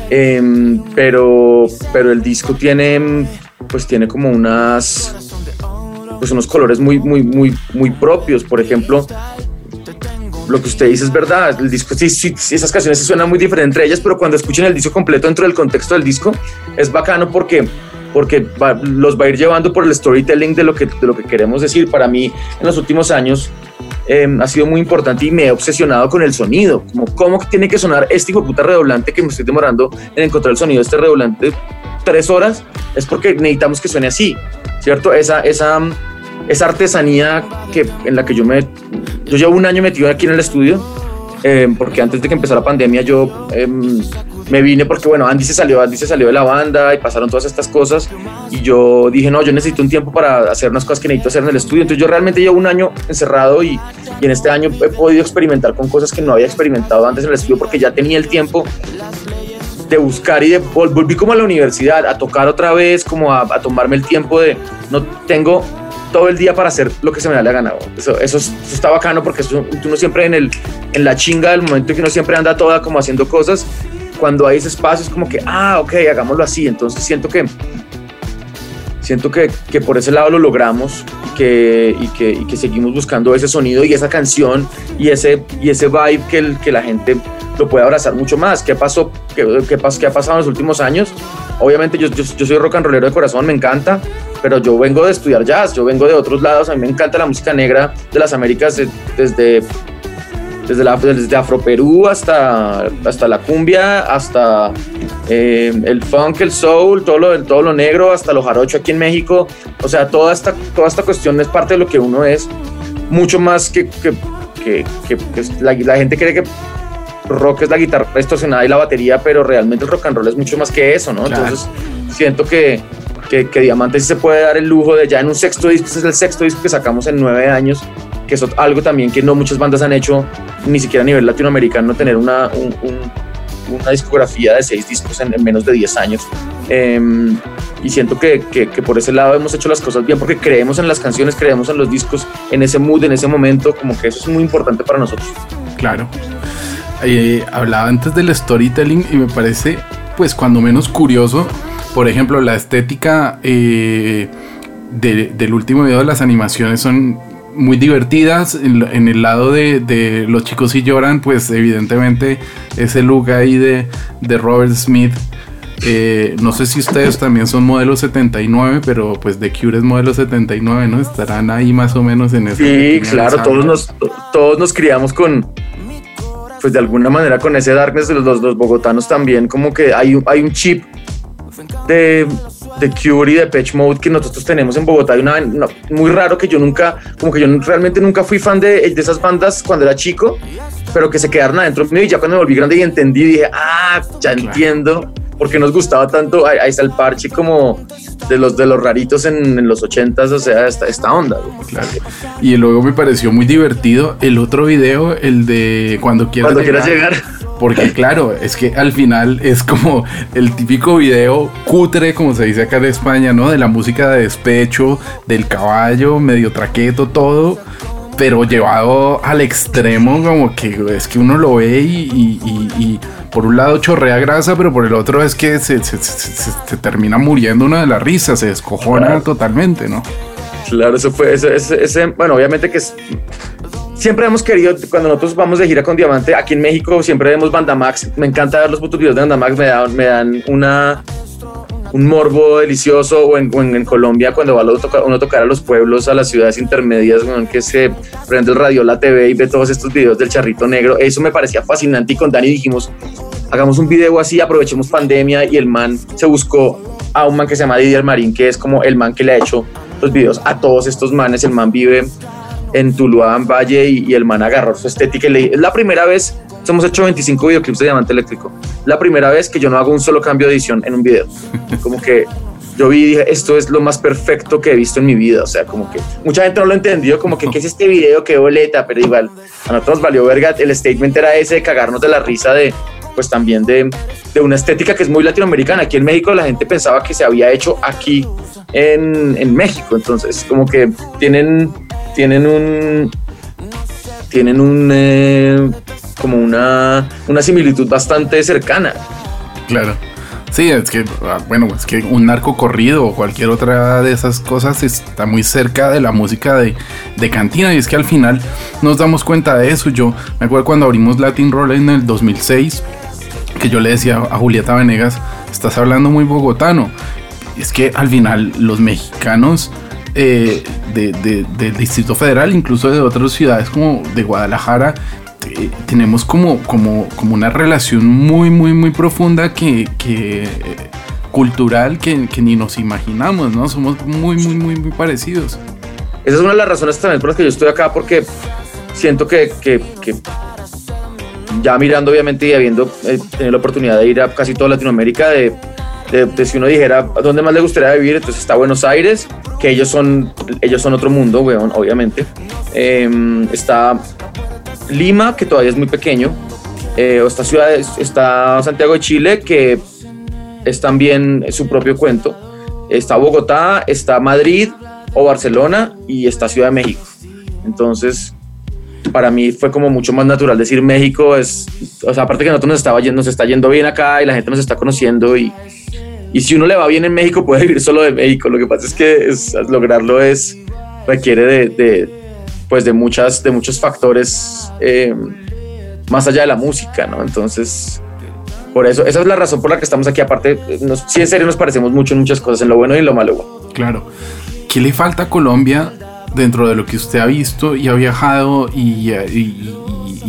Speaker 4: eh, pero, pero el disco tiene, pues tiene como unas, pues unos colores muy, muy, muy, muy propios. Por ejemplo, lo que usted dice es verdad, el disco, sí, sí, esas canciones se suenan muy diferentes entre ellas, pero cuando escuchen el disco completo dentro del contexto del disco, es bacano porque porque va, los va a ir llevando por el storytelling de lo, que, de lo que queremos decir. Para mí, en los últimos años, eh, ha sido muy importante y me he obsesionado con el sonido, como cómo tiene que sonar este hijo de puta redoblante que me estoy demorando en encontrar el sonido de este redoblante tres horas, es porque necesitamos que suene así, ¿cierto? Esa, esa, esa artesanía que, en la que yo me... Yo llevo un año metido aquí en el estudio, eh, porque antes de que empezara la pandemia yo eh, me vine porque, bueno, Andy se salió, Andy se salió de la banda y pasaron todas estas cosas y yo dije, no, yo necesito un tiempo para hacer unas cosas que necesito hacer en el estudio. Entonces yo realmente llevo un año encerrado y, y en este año he podido experimentar con cosas que no había experimentado antes en el estudio porque ya tenía el tiempo de buscar y de vol volví como a la universidad a tocar otra vez, como a, a tomarme el tiempo de no tengo todo el día para hacer lo que se me da la gana. Eso, eso, eso está bacano porque eso, uno siempre en, el, en la chinga del momento que uno siempre anda toda como haciendo cosas, cuando hay ese espacio es como que, ah, ok, hagámoslo así. Entonces siento que, siento que, que por ese lado lo logramos y que, y que, y que seguimos buscando ese sonido y esa canción y ese, y ese vibe que, el, que la gente lo puede abrazar mucho más. ¿Qué pasó? ¿Qué, qué, qué ha pasado en los últimos años? obviamente yo, yo, yo soy rock and rollero de corazón, me encanta, pero yo vengo de estudiar jazz, yo vengo de otros lados, a mí me encanta la música negra de las Américas eh, desde desde, la, desde Afro Perú hasta, hasta la cumbia, hasta eh, el funk, el soul, todo lo, todo lo negro, hasta lo jarocho aquí en México. O sea, toda esta, toda esta cuestión es parte de lo que uno es, mucho más que, que, que, que la, la, gente cree que rock es la guitarra distorsionada y la batería, pero realmente el rock and roll es mucho más que eso, ¿no? Claro. Entonces, siento que, que, que, Diamante sí se puede dar el lujo de ya en un sexto disco, este es el sexto disco que sacamos en nueve años, que es algo también que no muchas bandas han hecho, ni siquiera a nivel latinoamericano, tener una, un, un, una discografía de seis discos en, en menos de diez años. Eh, y siento que, que, por ese lado hemos hecho las cosas bien porque creemos en las canciones, creemos en los discos, en ese mood, en ese momento, como que eso es muy importante para nosotros.
Speaker 3: Claro. Eh, hablaba antes del storytelling y me parece, pues, cuando menos curioso, por ejemplo, la estética eh, de, del último video de las animaciones son muy divertidas. En, en el lado de, de, los chicos y lloran, pues evidentemente ese look ahí de, de Robert Smith. Eh, no sé si ustedes también son modelo 79, pero pues The Cure es modelo 79, ¿no? Estarán ahí más o menos en ese.
Speaker 4: Sí, claro, todos nos, todos nos criamos con, pues de alguna manera con ese darkness, los, los, los bogotanos también, como que hay, hay un chip de, de Cure y de Patch Mode que nosotros tenemos en Bogotá. Hay una, no, muy raro que yo nunca, como que yo realmente nunca fui fan de, de esas bandas cuando era chico, pero que se quedaron adentro mío y ya cuando me volví grande y entendí, dije, ah, ya entiendo por qué nos gustaba tanto. Ahí, ahí está el parche como de los, de los raritos en, en los ochentas, o sea, esta, esta onda.
Speaker 3: Claro. Y luego me pareció muy divertido el otro video, el de cuando quieras,
Speaker 4: cuando quieras llegar.
Speaker 3: Porque claro, es que al final es como el típico video cutre, como se dice acá en España, ¿no? De la música de despecho, del caballo, medio traqueto, todo. Pero llevado al extremo, como que es que uno lo ve y, y, y, y por un lado chorrea grasa, pero por el otro es que se, se, se, se termina muriendo uno de la risa, se descojona claro. totalmente, ¿no?
Speaker 4: Claro, eso fue, ese, ese, ese, bueno, obviamente que es, siempre hemos querido, cuando nosotros vamos de gira con Diamante, aquí en México siempre vemos Bandamax, me encanta ver los putos videos de Bandamax, me dan, me dan una, un morbo delicioso, o en, en, Colombia cuando va uno, uno tocar a los pueblos, a las ciudades intermedias, bueno, que se prende el radio, la TV y ve todos estos videos del charrito negro, eso me parecía fascinante y con Dani dijimos, hagamos un video así, aprovechemos pandemia y el man se buscó a un man que se llama Didier Marín, que es como el man que le ha hecho los videos a todos estos manes. El man vive en Tuluá, en Valle, y, y, el man agarró su estética y le es la primera vez, hemos hecho 25 videoclips de Diamante Eléctrico, la primera vez que yo no hago un solo cambio de edición en un video. Como que yo vi y dije, esto es lo más perfecto que he visto en mi vida. O sea, como que mucha gente no lo entendió, como que, ¿qué es este video? ¿Qué boleta? Pero igual, a nosotros nos valió verga. El statement era ese de cagarnos de la risa de, pues también de, de una estética que es muy latinoamericana. Aquí en México la gente pensaba que se había hecho aquí en, en México. Entonces, como que tienen, tienen un. Tienen un. Eh, como una, una similitud bastante cercana.
Speaker 3: Claro. Sí, es que, bueno, es que un narco corrido o cualquier otra de esas cosas está muy cerca de la música de, de, cantina y es que al final nos damos cuenta de eso. Yo me acuerdo cuando abrimos Latin Roll en el 2006, que yo le decía a Julieta Venegas, estás hablando muy bogotano. Es que al final los mexicanos eh, de, de, del Distrito Federal, incluso de otras ciudades como de Guadalajara, eh, tenemos como, como, como una relación muy, muy, muy profunda que, que eh, cultural que, ni nos imaginamos, ¿no? Somos muy, muy, muy, muy parecidos.
Speaker 4: Esa es una de las razones también por las que yo estoy acá, porque siento que, que, ya mirando obviamente y habiendo tenido la oportunidad de ir a casi toda Latinoamérica, de, de, de, si uno dijera dónde más le gustaría vivir, entonces está Buenos Aires, que ellos son, ellos son otro mundo, weón, obviamente. Eh, está Lima, que todavía es muy pequeño, eh, o esta ciudad, está Santiago de Chile, que es también su propio cuento. Está Bogotá, está Madrid o Barcelona y está Ciudad de México. Entonces, para mí fue como mucho más natural decir México es, o sea, aparte que nosotros nos, estaba, nos está yendo bien acá y la gente nos está conociendo y, y si uno le va bien en México puede vivir solo de México. Lo que pasa es que lograrlo es requiere de, pues de muchas de muchos factores eh, más allá de la música, ¿no? Entonces Por eso, esa es la razón por la que estamos aquí. Aparte, nos, sí, en serio nos parecemos mucho en muchas cosas, en lo bueno y en lo malo.
Speaker 3: Claro. ¿Qué le falta a Colombia dentro de lo que usted ha visto y ha viajado y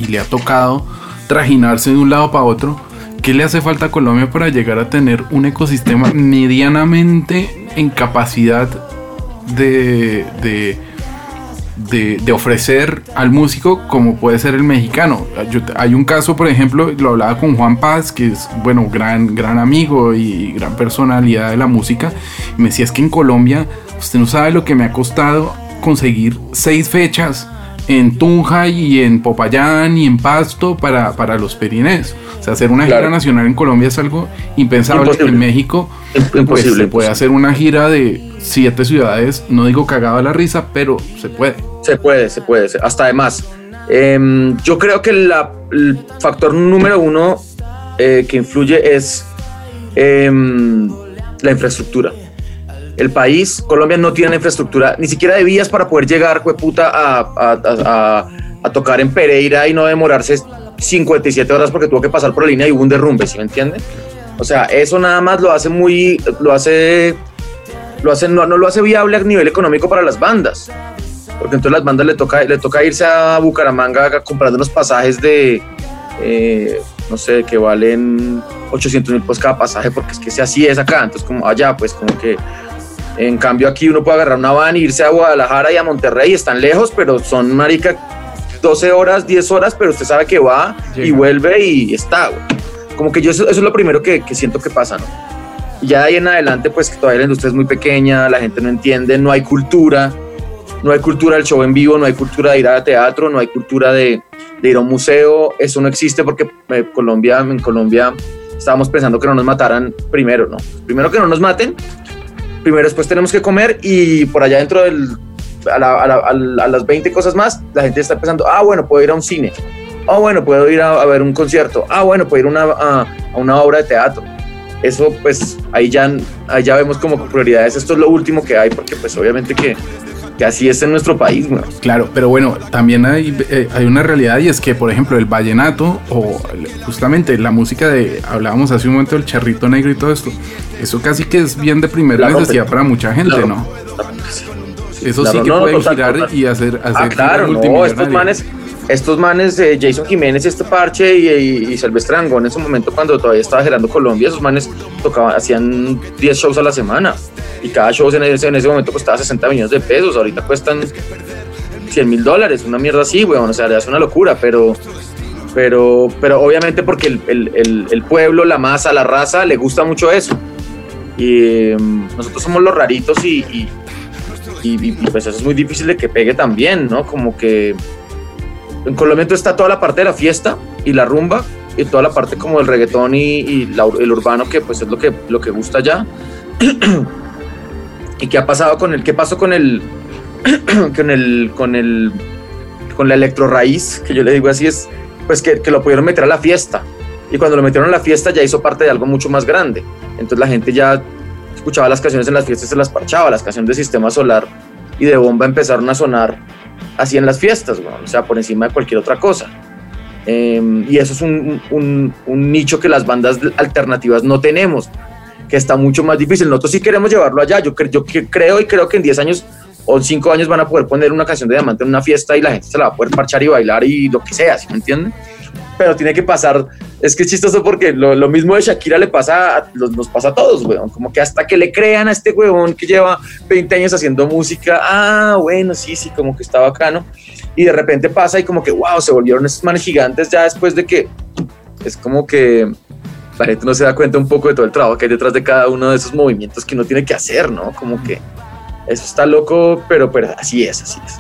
Speaker 3: le ha tocado trajinarse de un lado para otro? ¿Qué le hace falta a Colombia para llegar a tener un ecosistema medianamente en capacidad de, de, de- ofrecer al músico como puede ser el mexicano? Hay un caso, por ejemplo, lo hablaba con Juan Paz, que es, bueno, gran, gran amigo y gran personalidad de la música. Me decía, es que en Colombia, usted no sabe lo que me ha costado conseguir seis fechas en Tunja y en Popayán y en Pasto para, para los Perinés. O sea, hacer una gira nacional en Colombia es algo impensable.
Speaker 4: Imposible.
Speaker 3: En México pues,
Speaker 4: imposible,
Speaker 3: se puede hacer una gira de siete ciudades, no digo cagado a la risa, pero se puede.
Speaker 4: Se puede, se puede. Hasta además, em, yo creo que la- el factor número uno eh, que influye es em, la infraestructura. El país, Colombia, no tiene la infraestructura, ni siquiera de vías para poder llegar, puta, a, a, a- tocar en Pereira y no demorarse 57 horas porque tuvo que pasar por la línea y hubo un derrumbe, ¿sí me entiende? O sea, eso nada más lo hace muy, lo hace, lo hace, no, no lo hace viable a nivel económico para las bandas porque entonces las bandas le toca, le toca irse a Bucaramanga comprando unos pasajes de, eh, no sé, que valen 800 mil pues cada pasaje, porque es que si así es acá, entonces como allá, pues como que en cambio aquí uno puede agarrar una van e irse a Guadalajara y a Monterrey, están lejos, pero son marica 12 horas, 10 horas, pero usted sabe que va y vuelve y está, güey. Como que yo eso, eso es lo primero que, que siento que pasa, ¿no? Y ya de ahí en adelante, pues todavía la industria es muy pequeña, la gente no entiende, no hay cultura, no hay cultura del show en vivo, no hay cultura de ir a teatro, no hay cultura de, de ir a un museo, eso no existe porque eh, Colombia, en Colombia estábamos pensando que no nos mataran primero, ¿no? Primero que no nos maten, primero después tenemos que comer y por allá dentro del, a, la- a la- a la- a las 20 cosas más, la gente está pensando, ah, bueno, puedo ir a un cine, ah, bueno, puedo ir a, ver un concierto, ah, bueno, puedo ir una, a, una obra de teatro. Eso, pues, ahí ya, ahí ya vemos como prioridades. Esto es lo último que hay, porque, pues, obviamente que, que así es en nuestro país, güey.
Speaker 3: Claro, pero bueno, también hay, eh, hay una realidad y es que, por ejemplo, el vallenato o justamente la música de, hablábamos hace un momento del charrito negro y todo esto, eso casi que es bien de primera necesidad para mucha gente, ¿no? Eso
Speaker 4: Claro,
Speaker 3: sí que
Speaker 4: no, total,
Speaker 3: girar
Speaker 4: total.
Speaker 3: y hacer, hacer
Speaker 4: Ah, claro, no, estos manes, estos manes, eh, Jason Jiménez y este parche y, y, y Silvestre Angón en ese momento cuando todavía estaba girando Colombia, esos manes tocaban, hacían 10 shows a la semana y cada show en ese, en ese momento costaba 60 millones de pesos, ahorita cuestan 100 mil dólares, una mierda así, weón, o sea, es una locura, pero, pero, pero obviamente porque el, el- el- el pueblo, la masa, la raza, le gusta mucho eso. Y em, nosotros somos los raritos y, y- y, y, pues eso es muy difícil de que pegue también, ¿no? Como que en Colombia está toda la parte de la fiesta y la rumba y toda la parte como del reggaetón y, la- el urbano que pues es lo que, lo que gusta ya. ¿Y qué ha pasado con el, qué pasó con el, con el, con el, con la electro raíz, que yo le digo así es, pues que, que lo pudieron meter a la fiesta. Y cuando lo metieron a la fiesta ya hizo parte de algo mucho más grande. Entonces la gente ya escuchaba las canciones en las fiestas, se las parchaba, las canciones de Sistema Solar y de Bomba empezaron a sonar así en las fiestas, weón, o sea, por encima de cualquier otra cosa. Eh, y eso es un, nicho que las bandas alternativas no tenemos, que está mucho más difícil. Nosotros sí queremos llevarlo allá, yo, cre- yo creo y creo que en 10 años o en 5 años van a poder poner una canción de Diamante en una fiesta y la gente se la va a poder parchar y bailar y lo que sea, ¿sí me entienden? Pero tiene que pasar, es que es chistoso porque lo, mismo de Shakira le pasa, a, los- nos pasa a todos, weón, como que hasta que le crean a este weón que lleva 20 años haciendo música, ah, bueno, sí, sí, como que está bacano, y de repente pasa y como que, wow, se volvieron estos manes gigantes ya después de que es como que la gente no se da cuenta un poco de todo el trabajo que hay detrás de cada uno de esos movimientos que uno tiene que hacer, ¿no? Como que eso está loco, pero, pero así es, así es.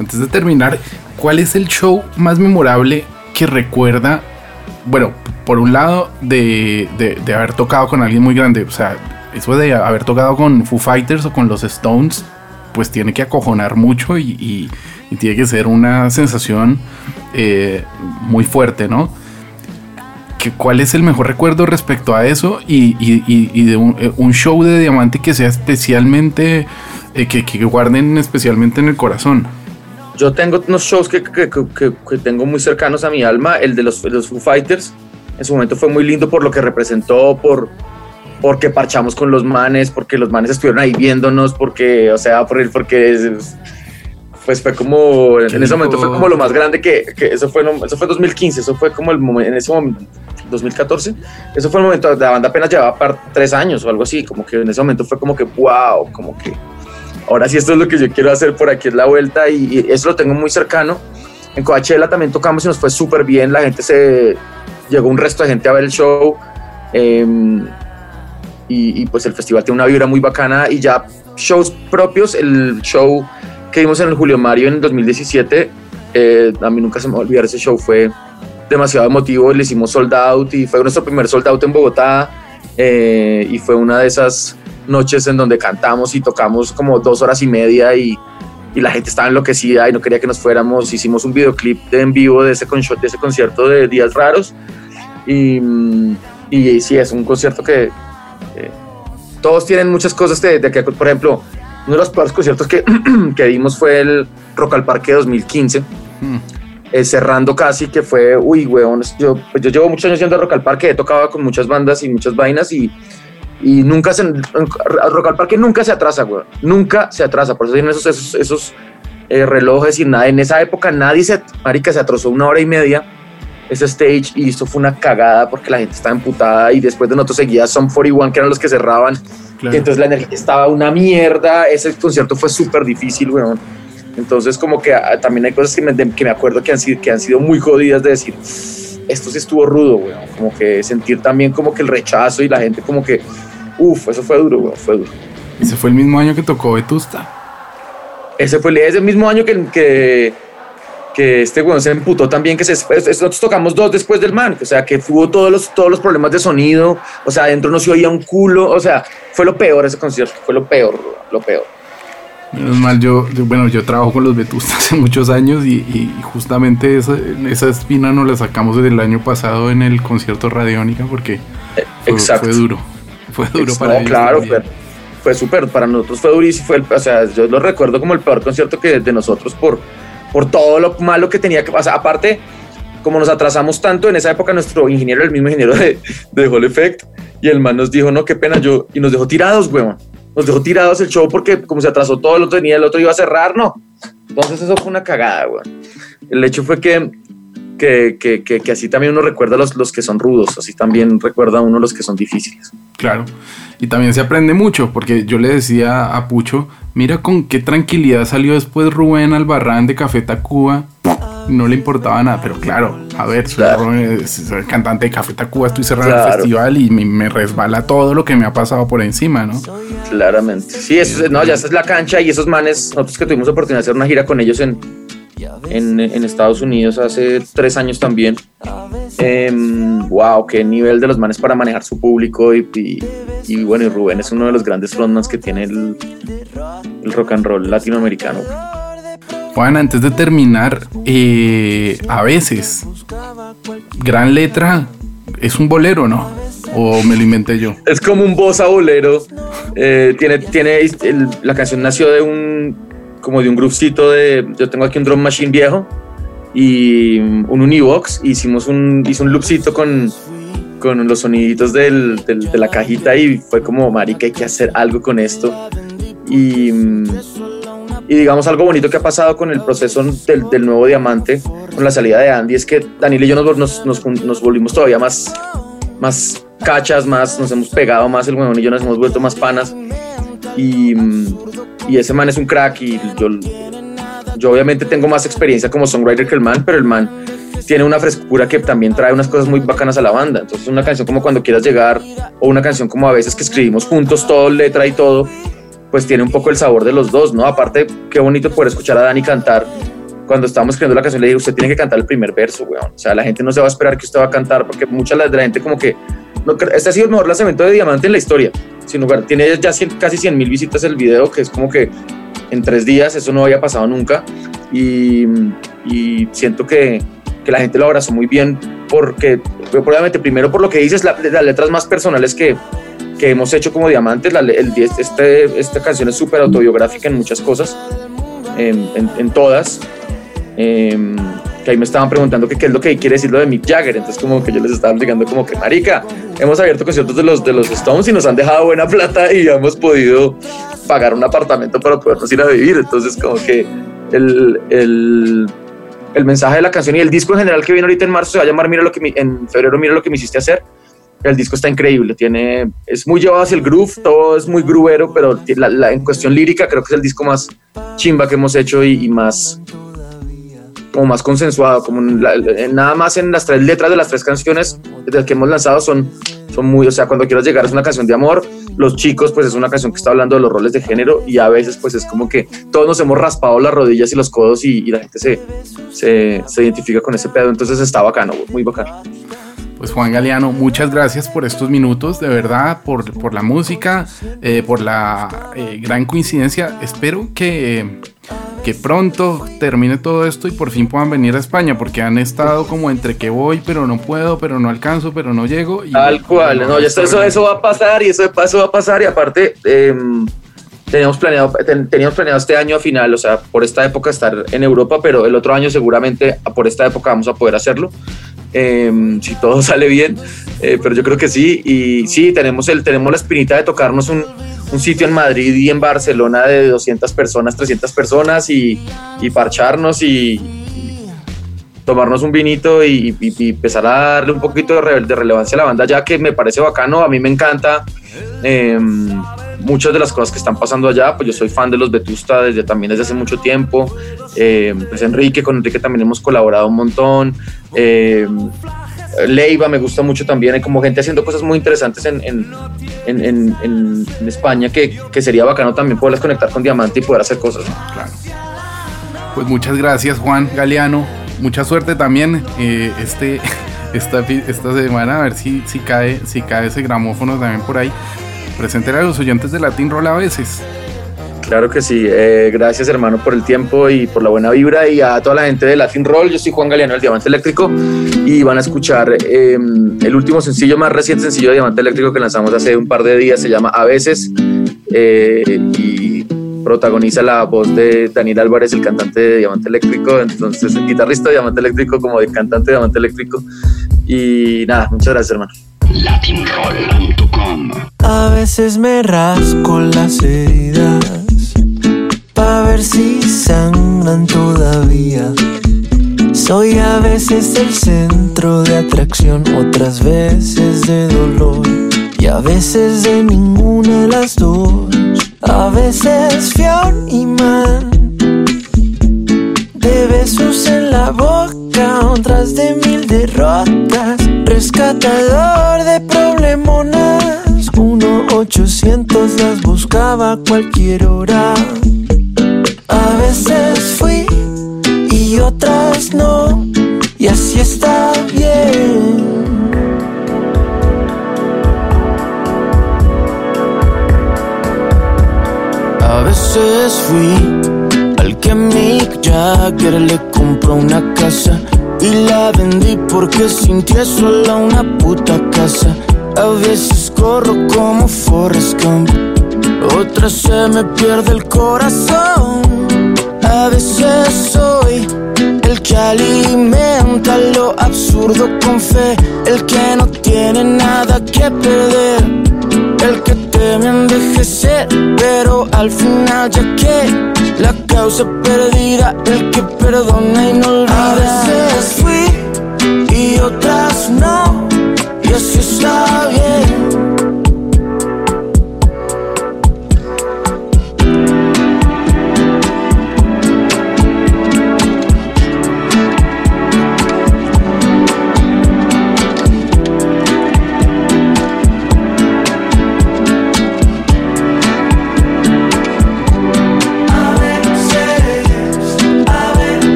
Speaker 3: Antes de terminar, ¿cuál es el show más memorable que recuerda? Bueno, por un lado, de, de- haber tocado con alguien muy grande. O sea, eso de haber tocado con Foo Fighters o con los Stones, pues tiene que acojonar mucho y, tiene que ser una sensación eh, muy fuerte, ¿no? ¿Qué- ¿Cuál es el mejor recuerdo respecto a eso? Y, de un, eh, un show de diamante que sea especialmente, eh, que, que guarden especialmente en el corazón.
Speaker 4: Yo tengo unos shows que, que- que- que- tengo muy cercanos a mi alma, el de los, los Foo Fighters. En su momento fue muy lindo por lo que representó, por porque parchamos con los manes, porque los manes estuvieron ahí viéndonos, porque, o sea, por porque es- pues fue como, en ese momento fue como lo más grande que, que eso fue, eso fue 2015, eso fue como el momento, en ese momento, 2014, eso fue el momento, la banda apenas llevaba par- tres años o algo así, como que en ese momento fue como que, wow, como que, ahora sí esto es lo que yo quiero hacer por aquí es la vuelta y, y eso lo tengo muy cercano. En Coachella también tocamos y nos fue súper bien, la gente se, llegó un resto de gente a ver el show. em, y, y, pues el festival tiene una vibra muy bacana y ya shows propios, el show que vimos en el Julio Mario en 2017, eh, a mí nunca se me va a olvidar ese show, fue demasiado emotivo, le hicimos sold out y fue nuestro primer sold out en Bogotá eh, y fue una de esas noches en donde cantamos y tocamos como dos horas y media y, y la gente estaba enloquecida y no quería que nos fuéramos, hicimos un videoclip de en vivo de ese, con- de ese concierto de Días Raros y, y sí, es un concierto que eh, todos tienen muchas cosas de, de que, por ejemplo, uno de los peores conciertos que, que dimos fue el Rock al Parque 2015,
Speaker 3: Mm.
Speaker 4: eh, cerrando casi, que fue, uy, weón, yo, pues yo llevo muchos años yendo a Rock al Parque, he tocado con muchas bandas y muchas vainas y, y nunca se, Rock al Parque nunca se atrasa, weón, nunca se atrasa, por eso tienen esos, esos, esos eh, relojes y nada, en esa época nadie se, marica, se atrasó una hora y media ese stage y esto fue una cagada porque la gente estaba emputada y después de nosotros seguía Some 41 que eran los que cerraban.
Speaker 3: Claro.
Speaker 4: entonces la energía estaba una mierda. Ese concierto fue súper difícil weón. Entonces como que ah, también hay cosas que me, que me acuerdo que han, sido, que han sido muy jodidas de decir esto sí estuvo rudo weón como que sentir también como que el rechazo y la gente como que uff eso fue duro weón fue duro
Speaker 3: Ese fue el mismo año que tocó Vetusta.
Speaker 4: ese fue el- ese mismo año que, que, que este weón se emputó también, que se, nosotros tocamos dos después del man, o sea, que hubo todos los, todos los problemas de sonido, o sea, adentro no se oía un culo, o sea, fue lo peor ese concierto, fue lo peor, lo peor.
Speaker 3: Menos mal, yo, yo- bueno, yo trabajo con los Vetusta hace muchos años y, y justamente esa, esa espina nos la sacamos desde el año pasado en el concierto Radiónica porque fue, fue duro. Fue duro para
Speaker 4: no,
Speaker 3: ellos
Speaker 4: claro,
Speaker 3: también.
Speaker 4: fue, súper, para nosotros fue durísimo, fue el- o sea, yo lo recuerdo como el peor concierto que de nosotros por, por todo lo malo que tenía que pasar, aparte, como nos atrasamos tanto, en esa época nuestro ingeniero, el mismo ingeniero de, de Hall Effect, y el man nos dijo, no, qué pena, yo, y nos dejó tirados, weón, nos dejó tirados el show porque como se atrasó todo, el otro tenía, el otro iba a cerrar, no, entonces eso fue una cagada, weón. El hecho fue que, que, que, que, que así también uno recuerda los, los que son rudos, así también recuerda uno los que son difíciles.
Speaker 3: Claro. Y también se aprende mucho, porque yo le decía a Pucho, mira con qué tranquilidad salió después Rubén Albarrán de Café Tacuba. No le importaba nada, pero claro, a ver, soy,
Speaker 4: Claro.
Speaker 3: Rubén, soy el cantante de Café Tacuba, estoy cerrando el
Speaker 4: Claro.
Speaker 3: festival y me, me resbala todo lo que me ha pasado por encima, ¿no?
Speaker 4: Claramente. Sí, eso es- no, ya esa es la cancha y esos manes, nosotros que tuvimos oportunidad de hacer una gira con ellos en, en, en Estados Unidos hace tres años también. Em, wow, qué nivel de los manes para manejar su público y, y- y bueno, y Rubén es uno de los grandes frontmans que tiene el, el rock and roll latinoamericano.
Speaker 3: Juan, antes de terminar, eh, a veces, gran letra es un bolero, ¿no? O me lo inventé yo.
Speaker 4: Es como un bossa bolero. eh, tiene, tiene el- la canción nació de un como de un groupcito de. Yo tengo aquí un drum machine viejo y un Univox. Hicimos un, hizo un loopcito con, con los soniditos del, del- de la cajita y fue como, marica, hay que hacer algo con esto. Y, y digamos algo bonito que ha pasado con el proceso del, del nuevo diamante, con la salida de Andy, es que Daniel y yo nos, nos, nos, volvimos todavía más, más cachas, más, nos hemos pegado más, el huevón y yo nos hemos vuelto más panas. Y, y ese man es un crack y yo, yo obviamente tengo más experiencia como songwriter que el man, pero el man tiene una frescura que también trae unas cosas muy bacanas a la banda. Entonces una canción como Cuando quieras llegar o una canción como a veces que escribimos juntos todo, letra y todo, pues tiene un poco el sabor de los dos, ¿no? Aparte, qué bonito poder escuchar a Dani cantar. Cuando estábamos escribiendo la canción le dije, usted tiene que cantar el primer verso, weón. O sea, la gente no se va a esperar que usted va a cantar porque mucha de la gente como que... No, este ha sido el mejor lanzamiento de Diamante en la historia. Sin lugar, tiene ya casi 100 mil visitas el video, que es como que en tres días eso no había pasado nunca. Y, y siento que, que la gente lo abrazó muy bien porque, probablemente, primero por lo que dices, la- las letras más personales que, que hemos hecho como diamantes. La, el, este, esta canción es súper autobiográfica en muchas cosas, en, en, en todas. Eh, que ahí me estaban preguntando que qué es lo que quiere decir lo de Mick Jagger. Entonces, como que yo les estaba explicando como que, marica, hemos abierto conciertos de los, de los Stones y nos han dejado buena plata y hemos podido pagar un apartamento para podernos ir a vivir. Entonces, como que el, el, el mensaje de la canción y el disco en general que viene ahorita en marzo se va a llamar Mira lo que mi- en febrero Mira lo que me hiciste hacer. El disco está increíble, tiene, es muy llevado hacia el groove, todo es muy groovero, pero la- la- en cuestión lírica creo que es el disco más chimba que hemos hecho y, y más como más consensuado, como nada más en las tres letras de las tres canciones que hemos lanzado son, son muy, o sea, cuando quieras llegar es una canción de amor, los chicos pues es una canción que está hablando de los roles de género y a veces pues es como que todos nos hemos raspado las rodillas y los codos y, y la gente se, se, se identifica con ese pedo, entonces está bacano, muy bacano.
Speaker 3: Pues Juan Galeano, muchas gracias por estos minutos, de verdad, por, por la música, eh, por la eh, gran coincidencia. Espero que, que pronto termine todo esto y por fin puedan venir a España, porque han estado como entre que voy, pero no puedo, pero no alcanzo, pero no llego. y-
Speaker 4: Tal cual, no, ya está, eso, eso va a pasar y eso de paso va a pasar y aparte em, teníamos planeado, ten- teníamos planeado este año a final, o sea, por esta época estar en Europa, pero el otro año seguramente por esta época vamos a poder hacerlo, em, si todo sale bien, eh, pero yo creo que sí, y sí, tenemos, el, tenemos la espinita de tocarnos un, un sitio en Madrid y en Barcelona de 200 personas, 300 personas y, y parcharnos y, tomarnos un vinito y, empezar a darle un poquito de, re- de relevancia a la banda, ya que me parece bacano, a mí me encanta eh, muchas de las cosas que están pasando allá, pues yo soy fan de los Vetusta desde, también desde hace mucho tiempo, eh, pues Enrique, con Enrique también hemos colaborado un montón, eh, Leiva me gusta mucho también, hay como gente haciendo cosas muy interesantes en, en, en- en- España que, que sería bacano también poderlas conectar con Diamante y poder hacer cosas.
Speaker 3: Claro. Pues muchas gracias Juan Galeano, mucha suerte también eh, este, esta, esta semana, a ver si, si, cae, si cae ese gramófono también por ahí. Preséntele a los oyentes de Latin Roll a veces.
Speaker 4: Claro que sí. Eh, gracias, hermano, por el tiempo y por la buena vibra. Y a toda la gente de Latin Roll, yo soy Juan Galeano, el Diamante Eléctrico. Y van a escuchar eh, el último sencillo, más reciente sencillo de Diamante Eléctrico que lanzamos hace un par de días. Se llama A veces. eh, y protagoniza la voz de Daniel Álvarez, el cantante de Diamante Eléctrico. Entonces, el guitarrista de Diamante Eléctrico, como el cantante de Diamante Eléctrico. Y nada, muchas gracias, hermano.
Speaker 1: latinroll.com
Speaker 5: A veces me rasco las heridas ver si sangran todavía. Soy a veces el centro de atracción, otras veces de dolor y a veces de ninguna de las dos. A veces fui un imán de besos en la boca, otras de mil derrotas. Rescatador de problemonas, uno ochocientos las buscaba a cualquier hora. A veces fui y otras no, y así está bien. A veces fui al que Mick Jagger le compró una casa y la vendí porque sintió sola una puta casa. A veces corro como Forrest Gump, otras se me pierde el corazón. A veces soy el que alimenta lo absurdo con fe, el que no tiene nada que perder, el que teme envejecer, pero al final ya que la causa perdida, el que perdona y no olvida. A veces fui y otras no, y así está bien.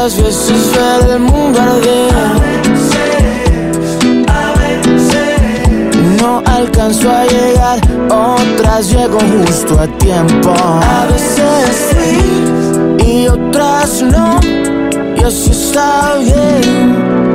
Speaker 5: Otras veces ver el mundo arder. No alcanzo a llegar, otras llego justo a tiempo. A veces fui y otras no, y así está bien.